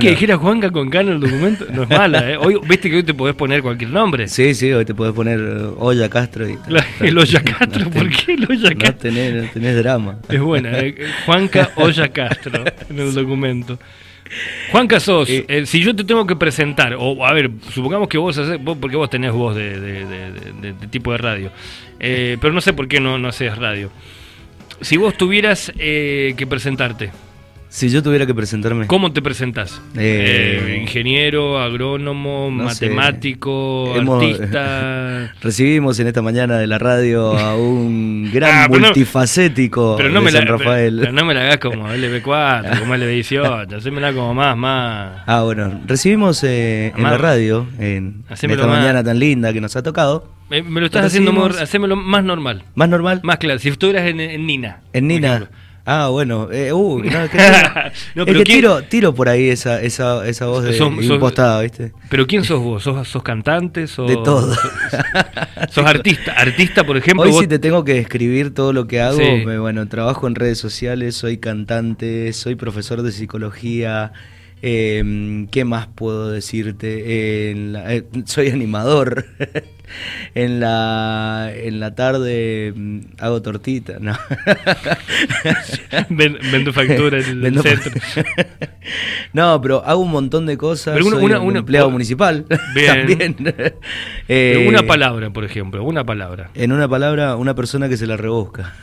Que dijera Juanca con K en el documento no es mala, ¿eh? Hoy, Viste que hoy te podés poner cualquier nombre. Sí, sí, hoy te podés poner eh, Olla Castro y La- el Olla Castro, ¿por qué el Olla No Castro? tenés, no tenés drama. Es buena, eh, Juanca Olla Castro en el documento. Juanca sos, Eh. eh, si yo te tengo que presentar, o a ver, supongamos que vos haces, vos- porque vos tenés voz de, de- de- de- de tipo de radio, pero no sé por qué no, no haces radio. Si vos tuvieras eh, que presentarte, Si yo tuviera que presentarme. ¿cómo te presentás? Eh, Eh, ingeniero, agrónomo, no matemático, Hemos- artista. Recibimos en esta mañana de la radio a un gran Ah, pero no- multifacético Pero no, de me la, San Rafael. pero no me la hagas como LB4, como LB18, hacémela como más, más. Ah, bueno, recibimos eh, en la radio, en, esta más. mañana tan linda que nos ha tocado. Me, me lo estás haciendo, hacémelo más normal. Más normal. Más claro, si estuvieras en, en Nina. En Nina. Ah, bueno. Eh, uh, no, es que, No, es pero que ¿quién- tiro, tiro por ahí esa, esa, esa voz de Sos- sos- impostada, ¿viste? Pero ¿quién sos vos? ¿Sos, sos cantante? ¿Sos, De todo. ¿Sos, artista? Artista, por ejemplo. Hoy vos- sí te tengo que describir todo lo que hago. Sí. me- Bueno, trabajo en redes sociales, soy cantante, soy profesor de psicología. eh, ¿Qué más puedo decirte? La- eh, soy animador. en la en la tarde mm, hago tortita, ¿no? Ven- vendo factura en el Vendo- centro. no, pero hago un montón de cosas. Pero una- soy una- un una- empleado municipal Bien. también. Eh, una palabra, por ejemplo, una palabra. En una palabra, una persona que se la rebusca.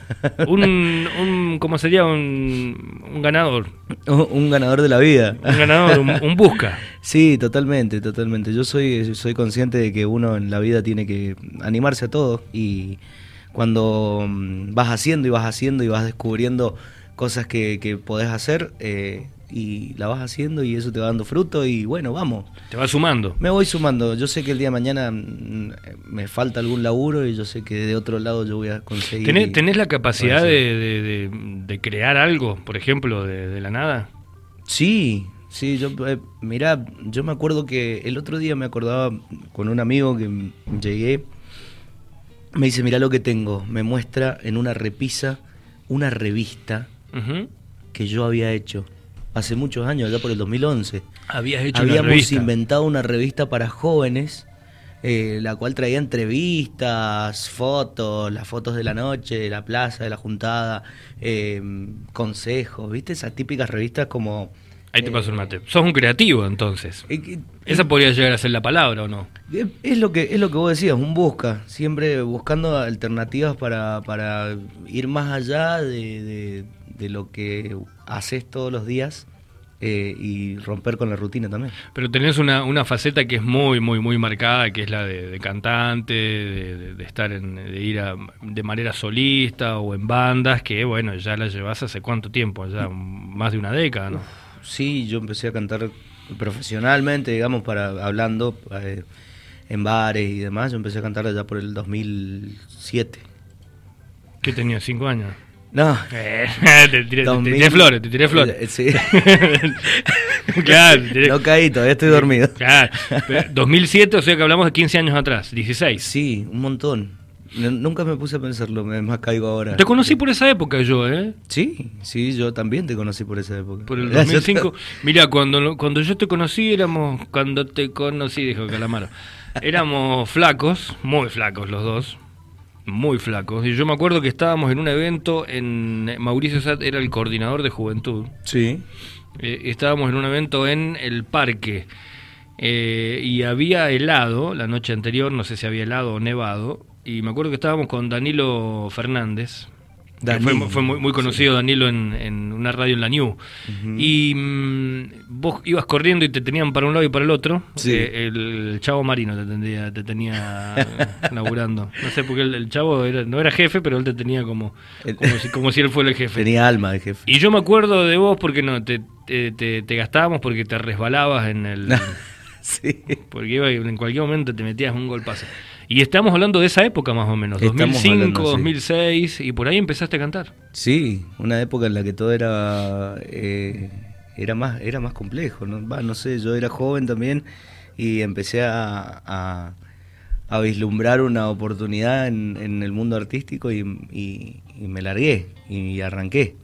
Un, un ¿cómo sería? Un, un ganador. un ganador de la vida. Un ganador, un busca. Sí, totalmente, totalmente. Yo soy, soy consciente de que uno en la vida tiene que animarse a todo y cuando mm, vas haciendo y vas haciendo y vas descubriendo cosas que, que podés hacer eh, y la vas haciendo y eso te va dando fruto y bueno, vamos. Te va sumando. Me voy sumando. Yo sé que el día de mañana mm, me falta algún laburo y yo sé que de otro lado yo voy a conseguir. ¿Tenés, tenés la capacidad de crear algo, por ejemplo, de, de la nada? Sí, sí, yo, eh, mira, yo me acuerdo que el otro día me acordaba con un amigo que llegué, me dice, mira lo que tengo, me muestra en una repisa una revista que yo había hecho hace muchos años, ya por el 2011. Habías hecho una Habíamos revista. inventado una revista para jóvenes, eh, la cual traía entrevistas, fotos, las fotos de la noche, de la plaza, de la juntada, eh, consejos, ¿viste? Esas típicas revistas como... Ahí te paso el mate. Sos un creativo, entonces. eh, Esa podría llegar a ser la palabra, ¿o no? Es- lo que es lo que vos decías, un busca, siempre buscando alternativas para, para ir más allá de, de- de lo que haces todos los días eh, y romper con la rutina también. Pero tenés una, una faceta que es muy, muy, muy marcada, que es la de, de cantante, de, de- de estar en, de ir a- de manera solista o en bandas, que bueno, ya la llevas hace cuánto tiempo, ya más de una década, ¿no? Sí, yo empecé a cantar profesionalmente, digamos, para hablando eh, en bares y demás. Yo empecé a cantar allá por el 2007. ¿Qué tenías? ¿Cinco años? No, Eh, te, tiré, te 2000. tiré flores, te tiré flores. Sí. claro, tiré- No caí, todavía estoy dormido. Claro. Pero 2007, o sea que hablamos de 15 años atrás, 16. Sí, un montón. Nunca me puse a pensarlo, me más caigo ahora. Te conocí por esa época yo, ¿eh? Sí, sí, yo también te conocí por esa época. Por el Ya, yo 2005. te- Mira, cuando, cuando yo te conocí éramos, cuando te conocí, dijo Calamaro, éramos flacos, muy flacos los dos, muy flacos. Y yo me acuerdo que estábamos en un evento en Mauricio Sat era el coordinador de juventud. Sí. Eh, estábamos en un evento en el parque eh, y había helado la noche anterior, no sé si había helado o nevado, y me acuerdo que estábamos con Danilo Fernández. que fue, fue muy, muy conocido Danilo en, en una radio en la New. Y mm, vos ibas corriendo y te tenían para un lado y para el otro. Sí. Eh, el, Chavo Marino te tenía, te tenía laburando. No sé, porque el, el Chavo era- no era jefe, pero él te tenía como, como, si, como si él fuera el jefe. Tenía alma de jefe. Y yo me acuerdo de vos porque no, te, te, te- te gastábamos porque te resbalabas en el... sí. Porque iba y en cualquier momento te metías un golpazo. Y estamos hablando de esa época más o menos, Estamos 2005, hablando, sí. 2006, y por ahí empezaste a cantar. Sí, una época en la que todo era eh, era más era más complejo, ¿no? Va, no sé, yo era joven también y empecé a, a, a vislumbrar una oportunidad en, en el mundo artístico y, y- y me largué y arranqué.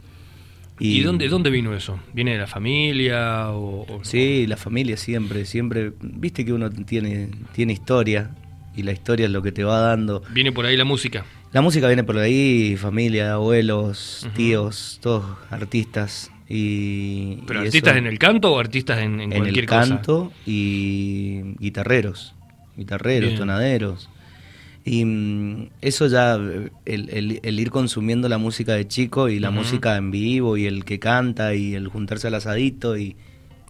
¿Y, dónde, dónde vino eso? ¿Viene de la familia? O, sí, la familia siempre, siempre. Viste que uno tiene, tiene historia y la historia es lo que te va dando. ¿Viene por ahí la música? La música viene por ahí, familia, abuelos, tíos, todos artistas. Y, ¿Pero artistas en el canto o artistas en, en, en el canto y guitarreros, guitarreros, tonaderos. Y mm, eso ya, el, ir consumiendo la música de chico y la música en vivo y el que canta y el juntarse al asadito y...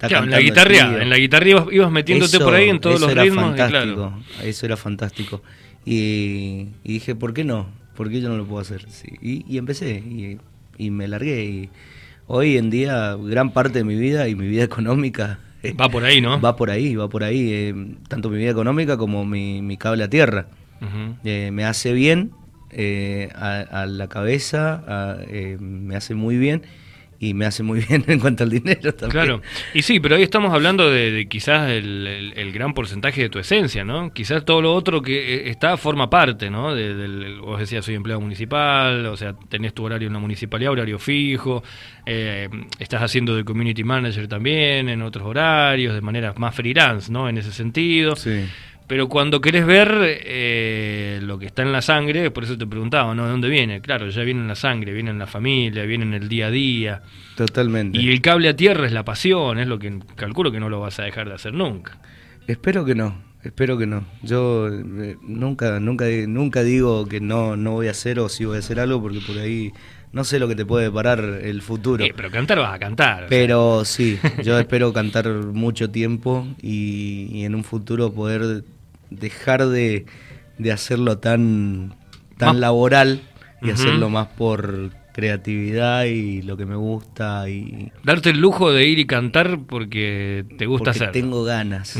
Claro, en la guitarra, en la guitarra ibas, metiéndote por ahí en todos los era ritmos. Fantástico, Eso era fantástico. Y, dije, ¿por qué no? ¿Por qué yo no lo puedo hacer? Y, empecé y, y me largué. Y hoy en día, gran parte de mi vida y mi vida económica Va por ahí, ¿no? Va por ahí, va por ahí. Eh, tanto mi vida económica como mi, mi cable a tierra. Eh, me hace bien eh, a, la cabeza, eh, me hace muy bien y me hace muy bien en cuanto al dinero también. Claro, y sí, pero ahí estamos hablando de, quizás el, gran porcentaje de tu esencia, ¿no? Quizás todo lo otro que está forma parte, ¿no? De, vos decías, soy empleado municipal, o sea, tenés tu horario en la municipalidad, horario fijo, estás haciendo de community manager también en otros horarios, de manera más freelance, ¿no? En ese sentido. Sí. Pero cuando querés ver eh, lo que está en la sangre, por eso te preguntaba, ¿no? ¿De dónde viene? Claro, ya viene en la sangre, viene en la familia, viene en el día a día. Totalmente. Y el cable a tierra es la pasión, es lo que calculo que no lo vas a dejar de hacer nunca. Espero que no, espero que no. Yo eh, nunca, nunca, nunca digo que no, no voy a hacer o si voy a hacer algo porque por ahí no sé lo que te puede parar el futuro. pero cantar vas a cantar. Pero sí, yo espero cantar mucho tiempo y, en un futuro poder dejar de, hacerlo tan, tan laboral y hacerlo más por creatividad y lo que me gusta y darte el lujo de ir y cantar porque te gusta porque tengo ganas.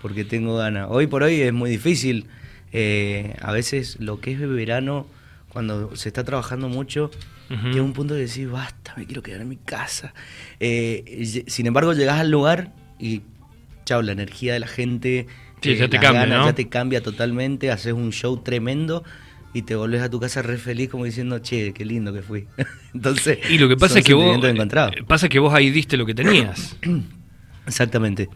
Porque tengo ganas. Hoy por hoy es muy difícil. Eh, a veces lo que es verano cuando se está trabajando mucho Llega un punto de decir, basta, me quiero quedar en mi casa. Eh, sin embargo, llegas al lugar y, chao, la energía de la gente. Ya eh, te cambia, Ya te cambia totalmente, haces un show tremendo y te volvés a tu casa re feliz como diciendo, che, qué lindo que fui. Entonces, y lo que pasa es que vos pasa que vos ahí diste lo que tenías. Exactamente.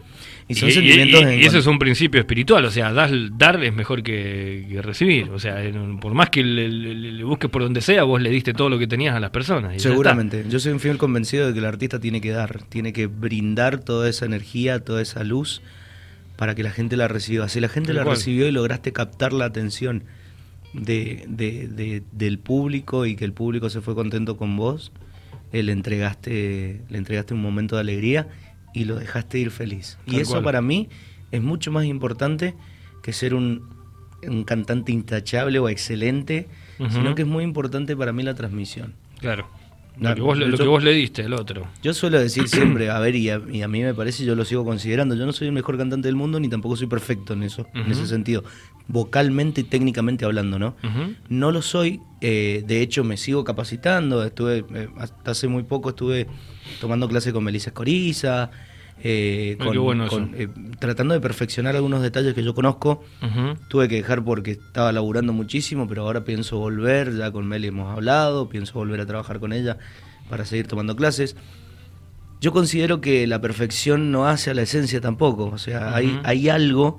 Y, son sentimientos y, eso es un principio espiritual, o sea, dar, dar es mejor que, recibir. O sea, por más que le, busques por donde sea, vos le diste todo lo que tenías a las personas. Seguramente. Yo soy un fiel convencido de que el artista tiene que dar, tiene que brindar toda esa energía, toda esa luz para que la gente la reciba. Si la gente la recibió y lograste captar la atención de, de, del público y que el público se fue contento con vos, eh, le entregaste, le entregaste un momento de alegría y lo dejaste ir feliz. y eso para mí es mucho más importante que ser un, un cantante intachable o excelente, sino que es muy importante para mí la transmisión. Claro. Lo, que, vos, lo que vos le diste al otro. Yo suelo decir siempre, a ver, y a, mí me parece, yo lo sigo considerando, yo no soy el mejor cantante del mundo ni tampoco soy perfecto en eso, en ese sentido, vocalmente y técnicamente hablando, ¿no? No lo soy, eh, de hecho me sigo capacitando, estuve, eh, hasta hace muy poco estuve tomando clases con Melissa Escoriza, eh, eh, tratando de perfeccionar algunos detalles que yo conozco. Tuve que dejar porque estaba laburando muchísimo, pero ahora pienso volver, ya con Meli hemos hablado, pienso volver a trabajar con ella para seguir tomando clases. Yo considero que la perfección no hace a la esencia tampoco, o sea, hay, hay algo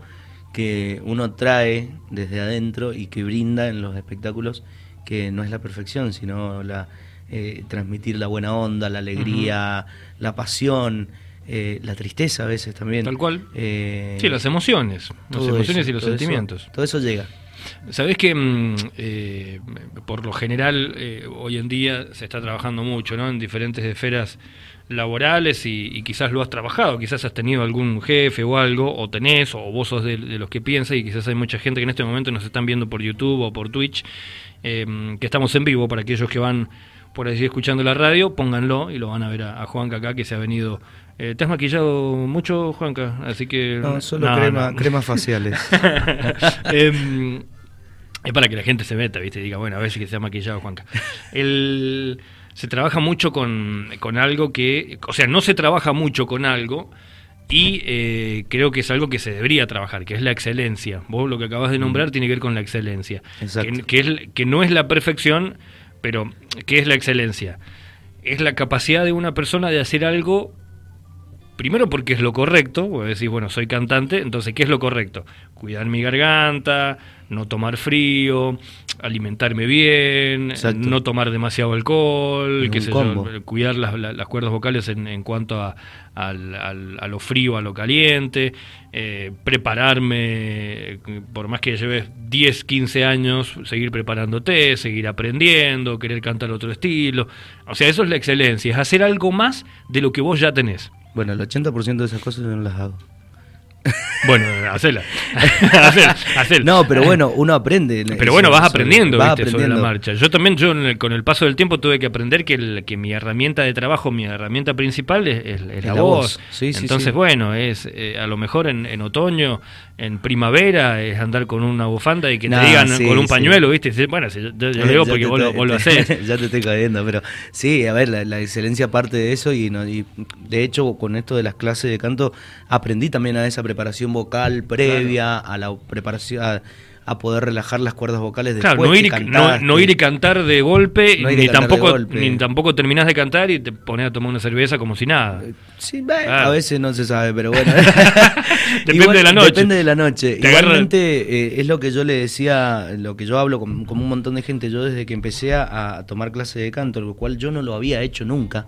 que uno trae desde adentro y que brinda en los espectáculos que no es la perfección, sino la, eh, transmitir la buena onda, la alegría, la pasión. Eh, la tristeza a veces también. Tal cual. Eh, sí, las emociones. Las emociones y los sentimientos. todo eso llega. Sabés que mm, eh, por lo general hoy en día se está trabajando mucho ¿no? en diferentes esferas laborales y, quizás lo has trabajado, quizás has tenido algún jefe o algo, o tenés, o vos sos de, los que piensa y quizás hay mucha gente que en este momento nos están viendo por YouTube o por Twitch, que estamos en vivo para aquellos que van por así escuchando la radio, pónganlo y lo van a ver a, a Juanca acá que se ha venido eh, ¿Te has maquillado mucho, Juanca? Así que... No, solo crema, cremas faciales. Em, es para que la gente se meta, ¿viste? Y diga, bueno, a ver si se ha maquillado, Juanca. El, se trabaja mucho con, algo que... O sea, no se trabaja mucho con algo y eh, creo que es algo que se debería trabajar, que es la excelencia. Vos lo que acabas de nombrar tiene que ver con la excelencia. Que, que, es, que no es la perfección, pero ¿qué es la excelencia? es la capacidad de una persona de hacer algo primero porque es lo correcto, vos decís, bueno, soy cantante, entonces, ¿qué es lo correcto? Cuidar mi garganta, no tomar frío, alimentarme bien, no tomar demasiado alcohol, qué sé yo, cuidar las, las, cuerdas vocales en, en cuanto a, a, lo frío, a lo caliente, eh, prepararme, por más que lleves 10, 15 años, seguir preparándote, seguir aprendiendo, querer cantar otro estilo. O sea, eso es la excelencia, es hacer algo más de lo que vos ya tenés. Bueno, el 80% de esas cosas yo no las hago. Bueno, hacela. No, pero bueno, uno aprende. Pero bueno, vas aprendiendo, sobre la marcha. Yo también, yo con el paso del tiempo tuve que aprender que, que mi herramienta de trabajo, mi herramienta principal es, la, voz. Entonces, bueno, es eh, a lo mejor en, otoño, en primavera, es andar con una bufanda y que te digan con un pañuelo, ¿viste? Bueno, yo, yo, digo porque vos, lo haces. ya te estoy cayendo, pero sí, a ver, la, excelencia parte de eso y, y de hecho con esto de las clases de canto aprendí también a esa preparación vocal previa, a la preparación, a, poder relajar las cuerdas vocales después claro, no ir, no, ir y cantar de golpe, ni, tampoco, ni tampoco terminás de cantar y te pones a tomar una cerveza como si nada. Eh, sí, a veces no se sabe, pero bueno. depende de la noche. Depende de la noche. Igualmente eh, es lo que yo le decía, lo que yo hablo con, un montón de gente, yo desde que empecé a, a tomar clase de canto, lo cual yo no lo había hecho nunca.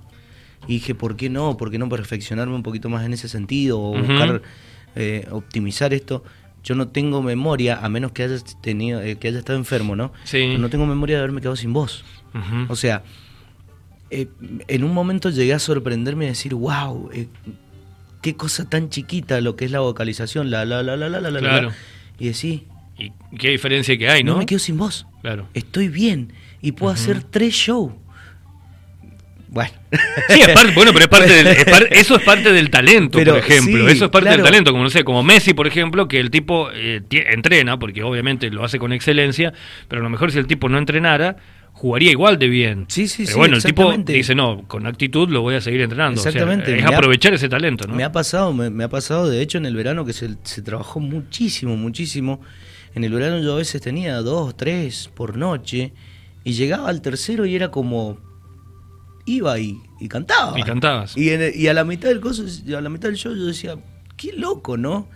Y dije, ¿por qué no? ¿Por qué no perfeccionarme un poquito más en ese sentido? O buscar eh, optimizar esto. Yo no tengo memoria, a menos que hayas tenido, eh, que haya estado enfermo, ¿no? Sí. No tengo memoria de haberme quedado sin voz. O sea, eh, en un momento llegué a sorprenderme y decir, wow, qué cosa tan chiquita lo que es la vocalización, la, la, la, la, la, la, claro. Y decir, y qué diferencia que hay, ¿no? No me quedo sin voz. Claro. Estoy bien y puedo hacer tres shows. Bueno. Sí, bueno, pero es parte del, eso es parte del talento, por ejemplo. eso es parte del talento, como no sé, como Messi, por ejemplo, que el tipo eh, entrena, porque obviamente lo hace con excelencia, pero a lo mejor si el tipo no entrenara, jugaría igual de bien. Sí, sí, pero bueno, el tipo dice, no, con actitud lo voy a seguir entrenando. Exactamente. es aprovechar ese talento, ¿no? Me ha pasado, me, ha pasado, de hecho, en el verano que se, se trabajó muchísimo, muchísimo. En el verano yo a veces tenía dos, tres por noche y llegaba al tercero y era como iba y, y cantaba. Y cantabas. Y, y, a la mitad del coso, a la mitad del show yo decía, qué loco, ¿no?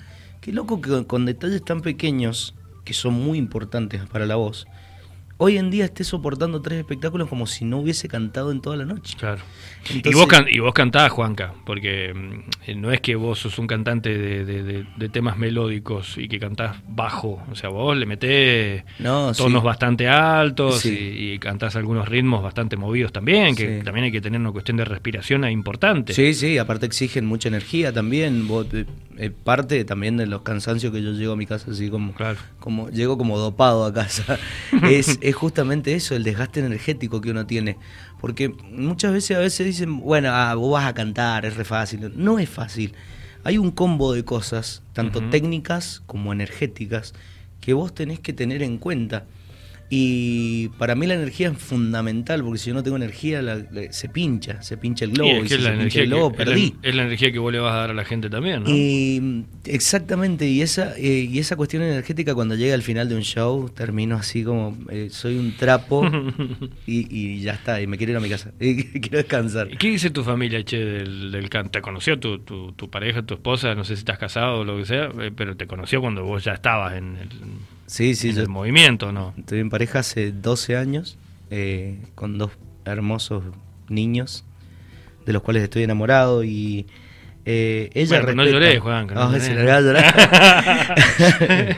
Qué loco que con detalles tan pequeños, que son muy importantes para la voz, hoy en día esté soportando tres espectáculos como si no hubiese cantado en toda la noche. Claro. y, vos y vos cantás, Juanca, porque mm, no es que vos sos un cantante de, temas melódicos y que cantás bajo, o sea, vos le metés tonos bastante altos y, cantás algunos ritmos bastante movidos también, que también hay que tener una cuestión de respiración importante. Sí, sí, aparte exigen mucha energía también, vos, eh, eh, parte también de los cansancios que yo llego a mi casa así como, claro. como llego como dopado a casa. es es justamente eso, el desgaste energético que uno tiene. Porque muchas veces a veces dicen, bueno, ah, vos vas a cantar, es re fácil. No es fácil. Hay un combo de cosas, tanto técnicas como energéticas, que vos tenés que tener en cuenta. Y para mí la energía es fundamental, porque si yo no tengo energía se pincha, se pincha el globo. Y, si se pincha el globo, perdí. Es la, energía que vos le vas a dar a la gente también, ¿no? Y, exactamente, y esa, eh, y esa cuestión energética cuando llega al final de un show, termino así como, eh, soy un trapo y, ya está, y me quiero ir a mi casa, y quiero descansar. ¿Qué dice tu familia, che, del, del canto? ¿Te conoció tu, tu, tu, pareja, tu esposa? No sé si estás casado o lo que sea, eh, pero te conoció cuando vos ya estabas en el Sí, sí. el movimiento, ¿no? Estoy en pareja hace 12 años, eh, con dos hermosos niños, de los cuales estoy enamorado y eh, ella bueno, no lloré, Juan. No, no se le a llorar.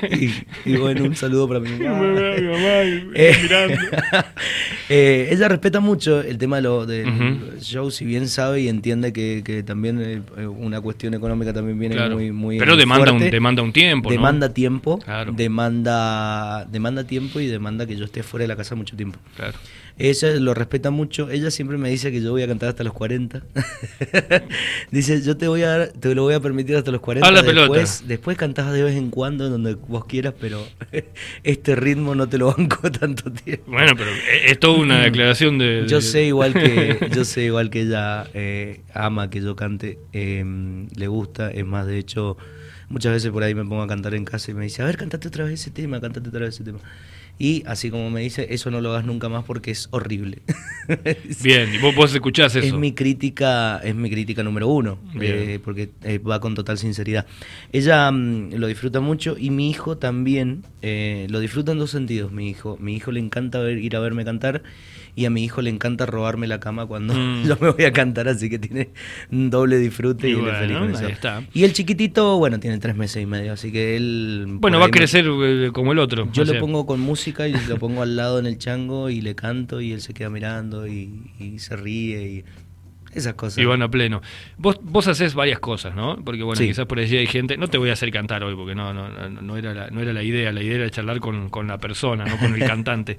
y, bueno, un saludo para mi mamá. mi mamá eh, eh, ella respeta mucho el tema de lo, del show, si bien sabe y entiende que, que también eh, una cuestión económica también viene muy, muy Pero demanda un, demanda un tiempo, Demanda tiempo, claro. demanda, demanda tiempo y demanda que yo esté fuera de la casa mucho tiempo. Claro. Ella lo respeta mucho. Ella siempre me dice que yo voy a cantar hasta los 40. dice, yo te voy a te lo voy a permitir hasta los 40. la después, pelota. después cantás de vez en cuando donde vos quieras, pero este ritmo no te lo banco tanto tiempo. Bueno, pero es toda una declaración de, Yo sé igual que yo sé igual que ella eh, ama que yo cante, em, le gusta, es más de hecho muchas veces por ahí me pongo a cantar en casa y me dice, "A ver, cantate otra vez ese tema, cantate otra vez ese tema." Y así como me dice, eso no lo hagas nunca más porque es horrible. Bien, y vos, vos escuchás eso. Es mi crítica, es mi crítica número uno, eh, porque eh, va con total sinceridad. Ella mm, lo disfruta mucho y mi hijo también eh, lo disfruta en dos sentidos. Mi hijo, mi hijo le encanta ver- ir a verme cantar y a mi hijo le encanta robarme la cama cuando Mm. yo me voy a cantar, así que tiene un doble disfrute y, Y él es bueno, feliz con eso. ahí está. Y el chiquitito, bueno, tiene tres meses y medio, así que él. Bueno, va a me- crecer eh, como el otro. yo o lo sea, pongo con música y lo pongo al lado en el chango y le canto y él se queda mirando y, y se ríe y esas cosas. Y van a pleno. Vos, vos haces varias cosas, ¿no? Porque bueno, Sí. quizás por allí hay gente. No te voy a hacer cantar hoy porque no, no, no, no era, la, no era la idea. La idea era charlar con, con la persona, no con el cantante.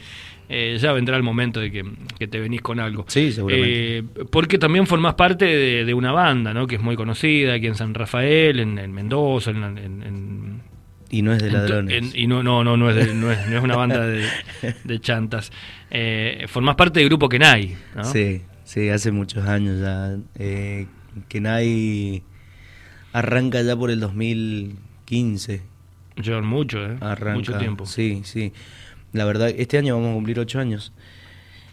Eh, ya vendrá el momento de que, que te venís con algo. Sí, seguramente. Eh, porque también formás parte de, de una banda, ¿no? Que es muy conocida aquí en San Rafael, en, en Mendoza, en, en- en- Y no es de ladrones. en- y no, no, no, no es, de- no es, no es una banda de, de chantas. Eh, formás parte del grupo Kenai, ¿no? Sí, sí, hace muchos años ya. Eh, Kenai arranca ya por el 2015. Llevan mucho, ¿eh? Arranca. Mucho tiempo. Sí, sí. La verdad, este año vamos a cumplir ocho años.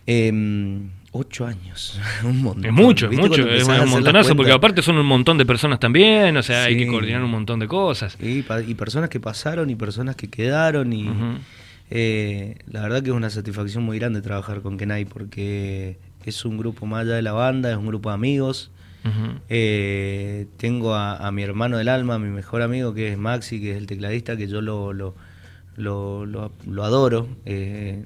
Eh, ocho años, un montón. Es mucho, es ¿Viste mucho, es un montonazo, porque aparte son un montón de personas también, o sea, hay que coordinar un montón de cosas. Y, personas que pasaron y personas que quedaron y eh, la verdad que es una satisfacción muy grande trabajar con Kenai porque es un grupo más allá de la banda, es un grupo de amigos. Eh, tengo a, a mi hermano del alma, a mi mejor amigo que es Maxi, que es el tecladista, que yo lo, lo, lo, lo- lo adoro. Eh,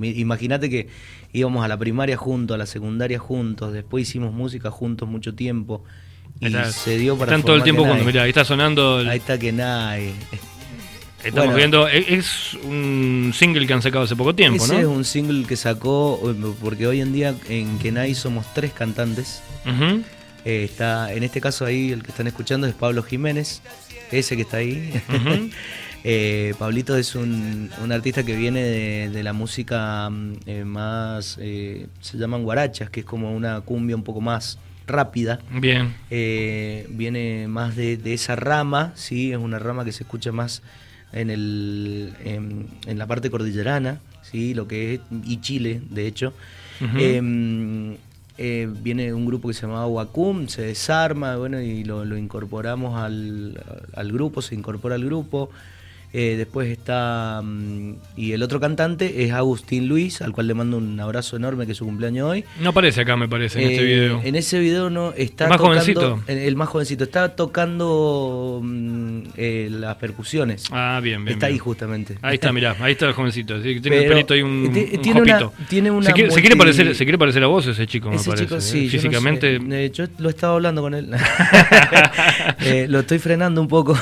Imagínate que íbamos a la primaria juntos, a la secundaria juntos, después hicimos música juntos mucho tiempo. Y Está- se dio para Están todo el tiempo cuando, mira, ahí está sonando, el- Ahí está Kenai. estamos bueno. viendo, es, es un single que han sacado hace poco tiempo, Ese ¿no? es un single que sacó, eh, porque hoy en día en Kenai somos tres cantantes. Ujú. Eh, está, en este caso ahí el que están escuchando es Pablo Jiménez, ese que está ahí. Eh, Pablito es un, un artista que viene de, de la música mm, eh, más, eh, se llaman guarachas, que es como una cumbia un poco más rápida. Bien, viene más de, de esa rama, sí, es una rama que se escucha más en, el, en, en la parte cordillerana, sí, lo que es, y Chile, de hecho. Eh, eh, viene un grupo que se llamaba Wacum, se desarma, bueno, y lo, lo incorporamos al, al grupo, se incorpora al grupo. Eh, después está. mm, y el otro cantante es Agustín Luis, al cual le mando un abrazo enorme, que es su cumpleaños hoy. no aparece acá, me parece, en este Eh, video. En ese video no está ¿Más tocando- jovencito? El, más jovencito. Está tocando mm, eh, las percusiones. Ah, bien, bien. está ahí justamente. Ahí está, mirá, ahí está el jovencito. sí, Tiene el pelito ahí un, ti- un tiene una- jopito. tiene una se, quiere, se multi- quiere parecer, se quiere parecer a vos ese chico, me parece. chico, sí, yo no sé. Físicamente. Yo lo he estado hablando con él. Lo estoy frenando un poco.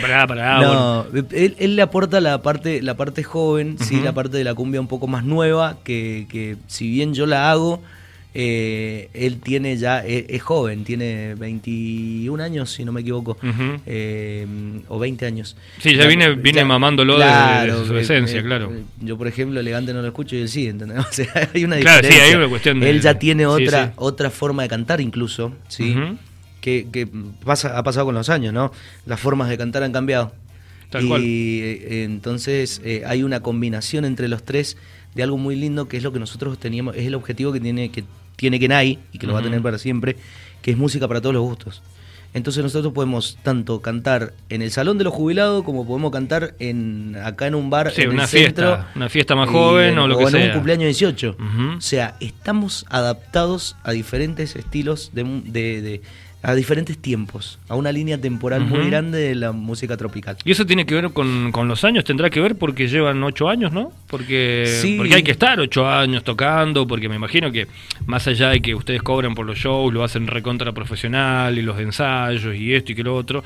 Pará, pará, bueno. Él, él le aporta la parte, la parte joven, sí, la parte de la cumbia un poco más nueva, que, que si bien yo la hago, eh, él tiene ya, es, es joven, tiene 21 años, si no me equivoco, eh, o 20 años. Sí, ya viene- viene mamándolo de- de su esencia, claro. Yo, por ejemplo, elegante no lo escucho y él sí, ¿entendés? O sea, hay una Claro, sí, diferencia. hay una cuestión de- Él ya tiene sí, otra, sí. otra forma de cantar incluso, ¿sí? Que, que pasa, ha pasado con los años, ¿no? Las formas de cantar han cambiado. Tal y cual. eh, entonces eh, hay una combinación entre los tres de algo muy lindo que es lo que nosotros teníamos, es el objetivo que tiene que tiene Kenai y que lo va a tener para siempre, que es música para todos los gustos. Entonces nosotros podemos tanto cantar en el salón de los jubilados como podemos cantar en acá en un bar Sí, en una el fiesta, centro, una fiesta más joven en- o lo que en sea. un cumpleaños 18. Ujú. O sea, estamos adaptados a diferentes estilos de, de- de- a diferentes tiempos, a una línea temporal muy grande de la música tropical. Y eso tiene que ver con, con los años, tendrá que ver porque llevan ocho años, ¿no? Porque, Sí. porque hay que estar ocho años tocando, porque me imagino que más allá de que ustedes cobran por los shows, lo hacen recontra profesional y los ensayos y esto y que lo otro,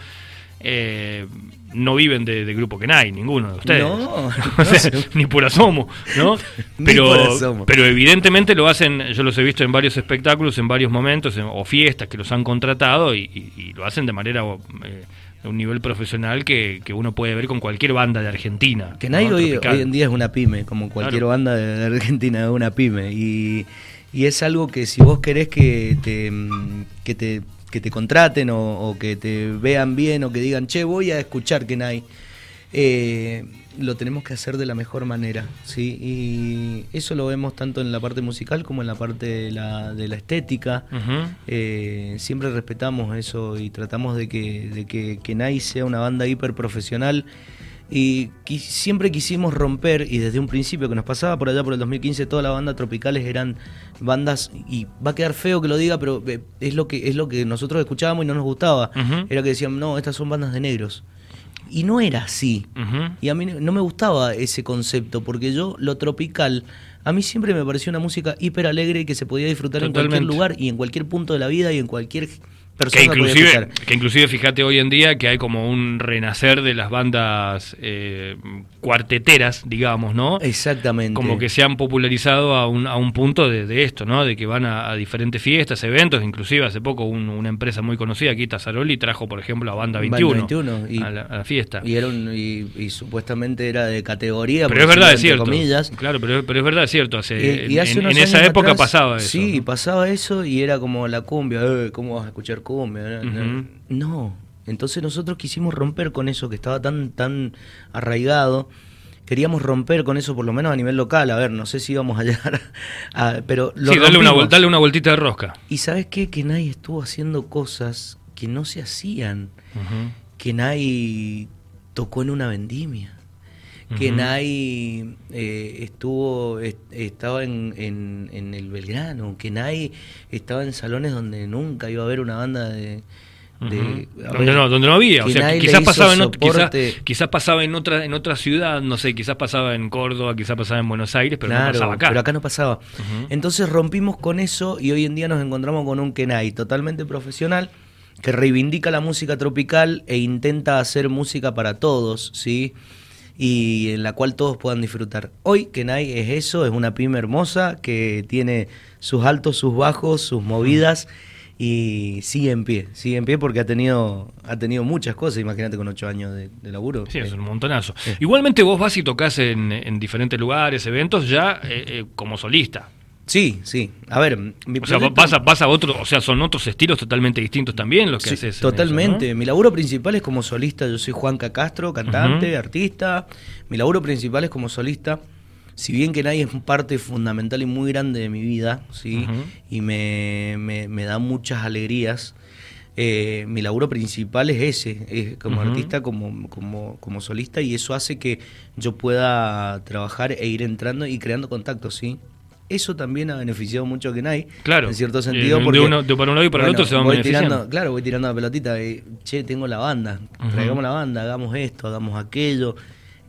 eh, no viven de, de grupo que hay, ninguno de ustedes. No, O sea, no. ni por asomo, ¿no? Pero, asomo. pero evidentemente lo hacen, yo los he visto en varios espectáculos, en varios momentos, en- o fiestas que los han contratado y, y- y lo hacen de manera eh, de un nivel profesional que, que uno puede ver con cualquier banda de Argentina. Que nadie ¿no? hoy, en día es una pyme, como cualquier Claro. banda de Argentina es una pyme. Y, y es algo que si vos querés que te, mm, que te, que te contraten o, o que te vean bien o que digan, che, voy a escuchar que hay eh, lo tenemos que hacer de la mejor manera, ¿sí? Y eso lo vemos tanto en la parte musical como en la parte de la, de la estética. Eh, siempre respetamos eso y tratamos de que, de que, que sea una banda hiper profesional. Y siempre quisimos romper, y desde un principio que nos pasaba por allá por el 2015, todas las bandas tropicales eran bandas, y va a quedar feo que lo diga, pero eh, es lo que, es lo que nosotros escuchábamos y no nos gustaba. Era que decían, no, estas son bandas de negros. Y no era así. Y a mí no me gustaba ese concepto, porque yo lo tropical, a mí siempre me pareció una música hiper alegre que se podía disfrutar en cualquier lugar y en cualquier punto de la vida y en cualquier que inclusive, que inclusive, fíjate hoy en día que hay como un renacer de las bandas eh, cuarteteras, digamos, ¿no? Exactamente. Como que se han popularizado a un, a un punto de, esto, ¿no? De que van a, diferentes fiestas, eventos, inclusive hace poco una empresa muy conocida aquí, Tazaroli, trajo, por ejemplo, a Banda 21, y, a, la, fiesta. Y, era y, supuestamente era de categoría, pero es verdad, es cierto. Comillas. Claro, pero, pero es verdad, es cierto. Hace, en, esa época pasaba eso. Sí, pasaba eso y era como la cumbia, eh, ¿cómo vas a escuchar no, entonces nosotros quisimos romper con eso que estaba tan, tan arraigado. Queríamos romper con eso por lo menos a nivel local. A ver, no sé si íbamos a llegar a... pero lo sí, dale una, dale una vueltita de rosca. Y ¿sabes qué? Que nadie estuvo haciendo cosas que no se hacían. Que nadie tocó en una vendimia que eh, estuvo estaba en, en, el Belgrano, que Nai estaba en salones donde nunca iba a haber una banda de... donde, no, donde no había, o sea, quizás pasaba, en, quizás, pasaba en otra en otra ciudad, no sé, quizás pasaba en Córdoba, quizás pasaba en Buenos Aires, pero no pasaba acá. Pero acá no pasaba. Entonces rompimos con eso y hoy en día nos encontramos con un Kenai totalmente profesional que reivindica la música tropical e intenta hacer música para todos, ¿sí? y en la cual todos puedan disfrutar. Hoy Kenai es eso, es una pyme hermosa que tiene sus altos, sus bajos, sus movidas y sigue en pie, sigue en pie porque ha tenido ha tenido muchas cosas, imagínate con ocho años de, laburo. Sí, es un montonazo. Igualmente vos vas y tocas en, en diferentes lugares, eventos ya eh, eh, como solista. Sí, sí. A ver, mi o sea, vas a, otro, o sea, son otros estilos totalmente distintos también los que haces. Totalmente. Mi laburo principal es como solista. Yo soy Juanca Castro, cantante, artista. Mi laburo principal es como solista. Si bien que nadie es parte fundamental y muy grande de mi vida, sí, y me, me, da muchas alegrías. Eh, mi laburo principal es ese, es como artista, como, como, como solista, y eso hace que yo pueda trabajar e ir entrando y creando contactos, ¿sí? eso también ha beneficiado mucho a Kenai. Claro. En cierto sentido. porque, de, uno, de para un lado y para el otro se van voy tirando, Claro, voy tirando la pelotita. Y, che, tengo la banda. Traigamos la banda, hagamos esto, hagamos aquello.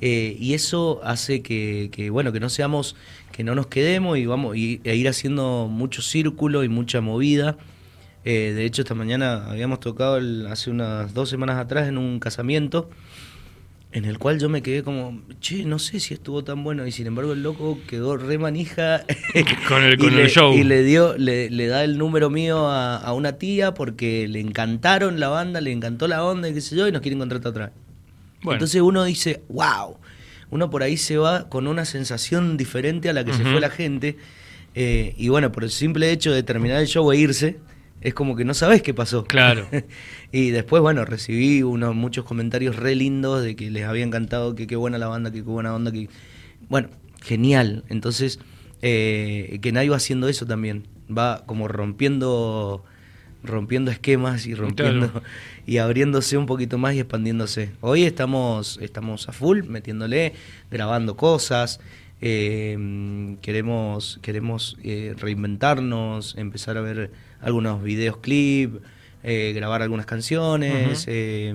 Eh, y eso hace que, que, bueno, que no seamos, que no nos quedemos y vamos y, e ir haciendo mucho círculo y mucha movida. Eh, de hecho, esta mañana habíamos tocado hace unas dos semanas atrás en un casamiento en el cual yo me quedé como, che, no sé si estuvo tan bueno, y sin embargo el loco quedó re manija con el, con el show. Y le dio, le, le da el número mío a, una tía porque le encantaron la banda, le encantó la onda y qué sé yo, y nos quieren contratar otra vez. Entonces uno dice, wow, uno por ahí se va con una sensación diferente a la que se fue la gente, eh, y bueno, por el simple hecho de terminar el show e irse, es como que no sabes qué pasó. Claro. y después, bueno, recibí unos muchos comentarios re lindos de que les había encantado, que qué buena la banda, que qué buena onda, que... Bueno, genial. Entonces, eh, que nadie va haciendo eso también. Va como rompiendo rompiendo esquemas y rompiendo y abriéndose un poquito más y expandiéndose. Hoy estamos, estamos a full, metiéndole, grabando cosas, eh, queremos, queremos eh, reinventarnos, empezar a ver algunos videos clip, eh, grabar algunas canciones, eh,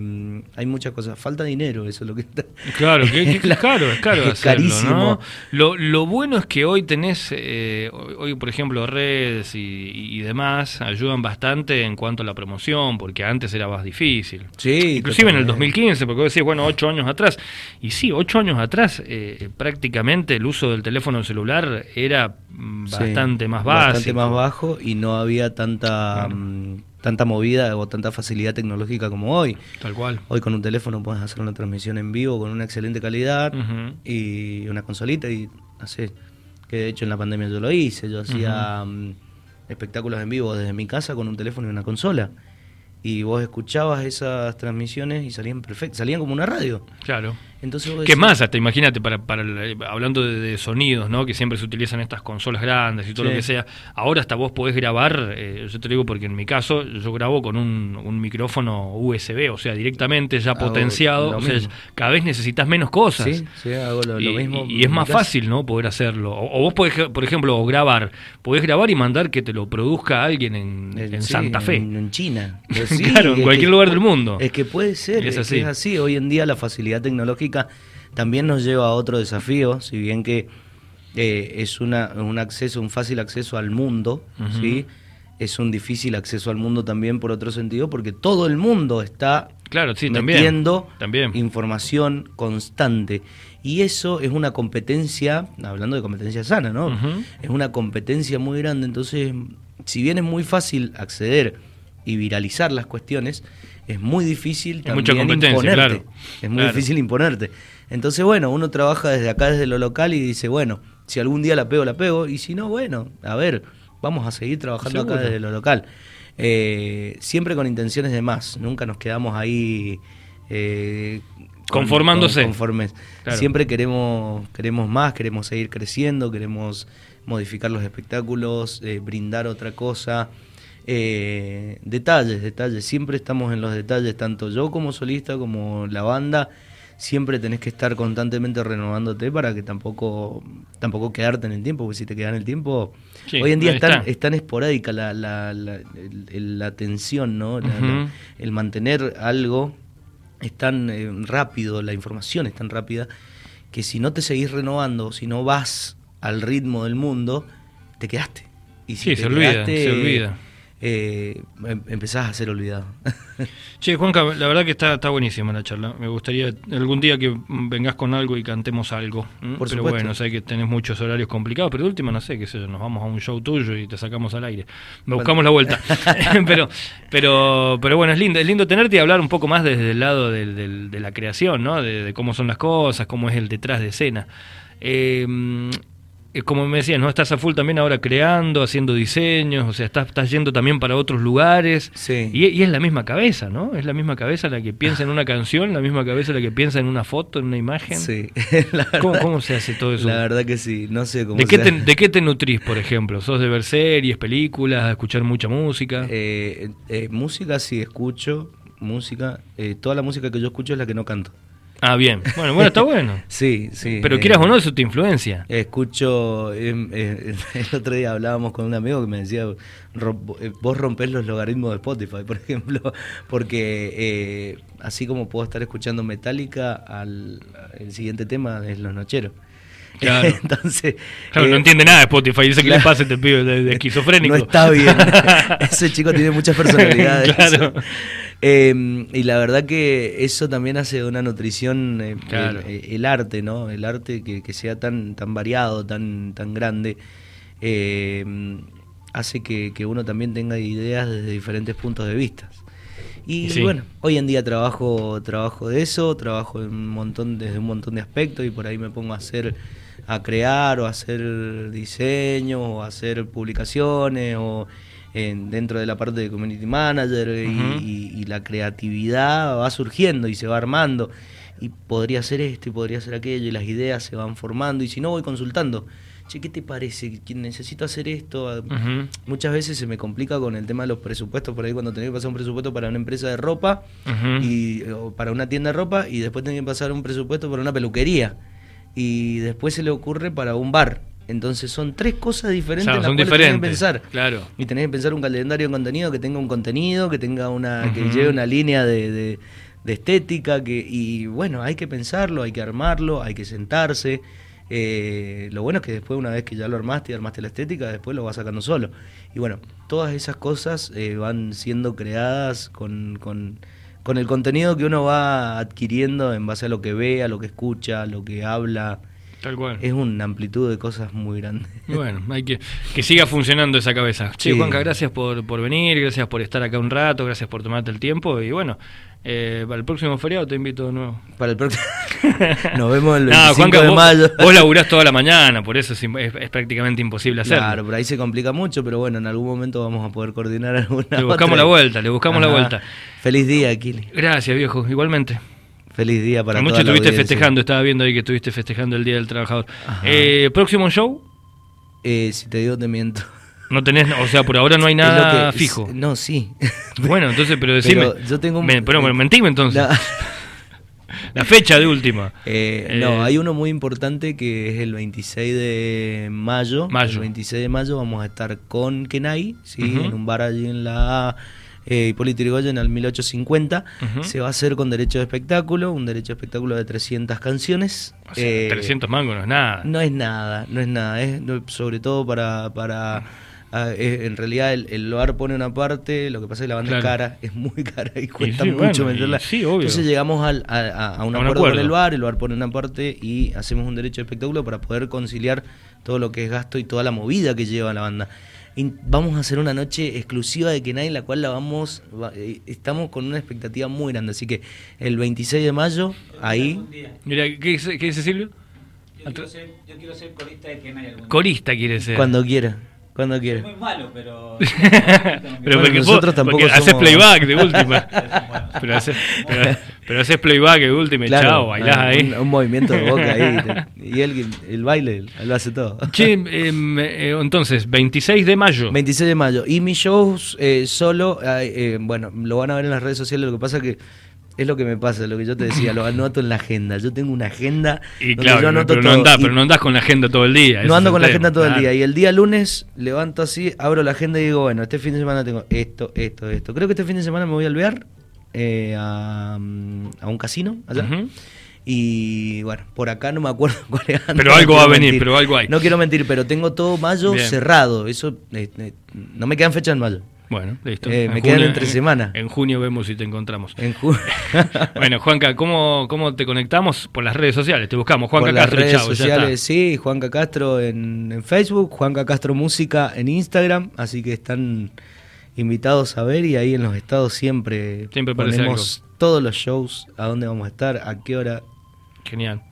hay muchas cosas. Falta dinero, eso es lo que está. Claro, que, es caro, es caro. Es carísimo. Lo, lo, bueno es que hoy tenés, eh, hoy por ejemplo, redes y, demás ayudan bastante en cuanto a la promoción, porque antes era más difícil. Sí, Inclusive en el 2015, porque vos decís, bueno, ocho años atrás. Y sí, ocho años atrás, prácticamente el uso del teléfono celular era mm, bastante más bajo. Bastante más bajo y no había tanta tanta movida o tanta facilidad tecnológica como hoy. Tal cual. Hoy con un teléfono puedes hacer una transmisión en vivo con una excelente calidad y una consolita y hace que de hecho en la pandemia yo lo hice, yo hacía mm, espectáculos en vivo desde mi casa con un teléfono y una consola. Y vos escuchabas esas transmisiones y salían perfectas, salían como una radio. Claro. Entonces vos ¿Qué decís- más? Hasta imagínate, para, para el- hablando de, de sonidos, ¿no? Que siempre se utilizan estas consolas grandes y todo Sí. lo que sea. Ahora hasta vos podés grabar, eh, yo te lo digo porque en mi caso yo grabo con un, un micrófono USB, o sea, directamente ya Hago potenciado. O sea, cada vez necesitas menos cosas. Sí, sí, hago lo, y, lo mismo. y es más fácil, ¿no? Poder hacerlo. O, o vos podés, por ejemplo, grabar. Podés grabar y mandar que te lo produzca alguien en, en sí, Santa Fe. En, en China. Claro, en cualquier que- lugar del mundo. Es que puede ser, Es es, así. que es así. Hoy en día la facilidad tecnológica también nos lleva a otro desafío, si bien que eh, es una, un acceso, un fácil acceso al mundo. ¿sí? Es un difícil acceso al mundo también por otro sentido, porque todo el mundo está Claro, sí, también. metiendo También. información constante. Y eso es una competencia, hablando de competencia sana, ¿no? Es una competencia muy grande. Entonces, si bien es muy fácil acceder y viralizar las cuestiones, es muy difícil Hay mucha también competencia, imponerte. claro. Es muy Claro. difícil imponerte. Entonces, bueno, uno trabaja desde acá, desde lo local, y dice, bueno, si algún día la pego, la pego. Y si no, bueno, a ver, vamos a seguir trabajando acá desde lo local. Eh, siempre con intenciones de más. Nunca nos quedamos ahí. eh, con- Conformándose. con- conformes. Claro. Siempre queremos, queremos más, queremos seguir creciendo, queremos modificar los espectáculos, eh, brindar otra cosa. Eh, detalles, detalles. Siempre estamos en los detalles, tanto yo como solista, como la banda. Siempre tenés que estar constantemente renovándote para que tampoco tampoco quedarte en el tiempo, porque si te quedas en el tiempo... Sí, hoy en día es tan, es tan esporádica la, la, la, la atención, ¿no? El mantener algo es tan eh, rápido, la información es tan rápida, que si no te seguís renovando, si no vas al ritmo del mundo, te quedaste. Y Sí, te se olvida, se olvida. Eh, em- empezás a ser olvidado. Che, Juanca, la verdad que está, está buenísima la charla. Me gustaría algún día que vengas con algo y cantemos algo. Por pero supuesto. bueno, sé que tenés muchos horarios complicados, pero de última, no sé, qué sé yo, nos vamos a un show tuyo y te sacamos al aire. Me buscamos la vuelta. pero, pero, pero bueno, es lindo, es lindo tenerte y hablar un poco más desde el lado de la creación, ¿no? De, de cómo son las cosas, cómo es el detrás de escena. Eh, como me decías, ¿no? Estás a full también ahora creando, haciendo diseños, o sea, estás, estás yendo también para otros lugares. Sí. Y, y es la misma cabeza, ¿no? Es la misma cabeza la que piensa en una canción, la misma cabeza la que piensa en una foto, en una imagen. Sí, la verdad, ¿Cómo, cómo se hace todo eso? la verdad que sí, no sé cómo ¿De qué, te. ¿De qué te nutrís, por ejemplo? ¿Sos de ver series, películas, escuchar mucha música? Eh, eh, música sí escucho, música, eh, toda la música que yo escucho es la que no canto. Ah, bien. Bueno, bueno, está bueno. Sí, sí. Pero eh, quieras o no, eso te influencia. Escucho, eh, eh, el otro día hablábamos con un amigo que me decía, "Ro- eh, vos rompés los logaritmos de Spotify, por ejemplo, porque eh, así como puedo estar escuchando Metallica, al, el siguiente tema es Los Nocheros. Claro. Entonces, Claro, no eh, entiende nada de Spotify. Dice que le pasa este pibe de, de esquizofrénico. No está bien. Ese chico tiene muchas personalidades. Claro. Eh, y la verdad que eso también hace de una nutrición eh, Claro. el, el arte, ¿no? El arte que, que sea tan, tan variado, tan, tan grande, eh, hace que, que uno también tenga ideas desde diferentes puntos de vista. Y Sí. bueno, hoy en día trabajo, trabajo de eso, trabajo en un montón, desde un montón de aspectos y por ahí me pongo a hacer, a crear o a hacer diseño o a hacer publicaciones o en- dentro de la parte de community manager y- Ujú. y, y la creatividad va surgiendo y se va armando y podría ser esto y podría ser aquello y las ideas se van formando y si no voy consultando. Che, ¿qué te parece? Necesito hacer esto. Ujú. Muchas veces se me complica con el tema de los presupuestos, por ahí cuando tenés que pasar un presupuesto para una empresa de ropa y o para una tienda de ropa y después tenés que pasar un presupuesto para una peluquería y después se le ocurre para un bar. Entonces son tres cosas diferentes Claro, en las son cuales tenés que pensar. claro. Y tenés que pensar un calendario de contenido que tenga un contenido, que tenga una, que lleve una línea de, de- de estética, que, y bueno, hay que pensarlo, hay que armarlo, hay que sentarse. Eh, lo bueno es que después, una vez que ya lo armaste y armaste la estética, después lo vas sacando solo. Y bueno, todas esas cosas eh, van siendo creadas con, con, con el contenido que uno va adquiriendo en base a lo que ve, a lo que escucha, a lo que habla. Tal cual. Es una amplitud de cosas muy grande. Bueno, hay que que siga funcionando esa cabeza. Che, Sí. Juanca, gracias por, por venir, gracias por estar acá un rato, gracias por tomarte el tiempo y bueno, eh, para el próximo feriado te invito de nuevo. Para el próximo. Nos vemos el No, 25 Juanca, de vos, mayo. vos laburás toda la mañana, por eso es, es- es prácticamente imposible hacerlo. Claro, por ahí se complica mucho, pero bueno, en algún momento vamos a poder coordinar alguna Le buscamos otra. la vuelta, le buscamos la vuelta. Feliz día, Kili. Gracias, viejo, igualmente. Feliz día para Anoche la estuviste audiencia. festejando, estaba viendo ahí que estuviste festejando el Día del Trabajador. Eh, ¿Próximo show? Eh, si te digo, te miento. No tenés, o sea, por ahora no hay nada que- fijo. No, sí. Bueno, entonces, pero decime. Pero yo tengo un- Me- pero bueno, mentime entonces. La fecha de última. Eh, Eh, no, hay uno muy importante que es el 26 de mayo. Mayo. El 26 de mayo vamos a estar con Kenai, ¿sí? En un bar allí en la eh, Hipólito Yrigoyen al 1850. Ujú. Se va a hacer con derecho de espectáculo, un derecho de espectáculo de 300 canciones. O sea, Eh, 300 mangos no es nada. No es nada, no es nada. Es no, sobre todo para... para ah, es- en realidad el, el bar pone una parte, lo que pasa es que la banda Claro. es cara, es muy cara y cuesta sí, mucho bueno, meterla. sí, obvio. Entonces llegamos al- a, a- a un A un acuerdo, con el bar, el bar pone una parte y hacemos un derecho de espectáculo para poder conciliar todo lo que es gasto y toda la movida que lleva la banda. Y vamos a hacer una noche exclusiva de Kenai, en la cual la vamos, va- eh, estamos con una expectativa muy grande. Así que el 26 de mayo, ahí, Mira, ¿qué dice, qué dice Silvio? Yo quiero, ser, yo quiero ser corista de Kenai algún día. Corista quiere ser. cuando quiera, cuando Soy quiera. muy malo, pero... pero Bueno, porque nosotros vos, tampoco porque haces playback de última. pero, haces, pero, pero haces playback de última, Claro, chao, bailás ah, ahí. Un, un movimiento de boca ahí. y él, el baile, lo hace todo. Che, em, eh, entonces, 26 de mayo. 26 de mayo. Y mis shows eh, solo, eh, bueno, lo van a ver en las redes sociales. Lo que pasa que es lo que me pasa, lo que yo te decía, lo anoto en la agenda. Yo tengo una agenda Y donde claro, yo anoto pero, no andás, Y pero no andás con la agenda todo el día. no ando con la agenda todo el día. Y el día lunes levanto así, abro la agenda y digo, bueno, este fin de semana tengo esto, esto, esto. Creo que este fin de semana me voy a alvear eh, a, mm, a un casino allá. Y bueno, por acá no me acuerdo cuál es. Pero no algo va a venir, mentir. pero algo hay. No quiero mentir, pero tengo todo mayo Bien. cerrado. Eso eh, eh, no me quedan fechas en mayo. Bueno, listo. Eh, me quedan junio- entre semana. En junio vemos si te encontramos. En ju- Bueno, Juanca, ¿cómo, ¿cómo te conectamos? Por las redes sociales, te buscamos. Juanca por las Castro, redes sociales, sí, Juanca Castro en, en Facebook, Juanca Castro Música en Instagram, así que están invitados a ver y ahí en los estados siempre, Siempre ponemos todos los shows, a dónde vamos a estar, a qué hora, Genial.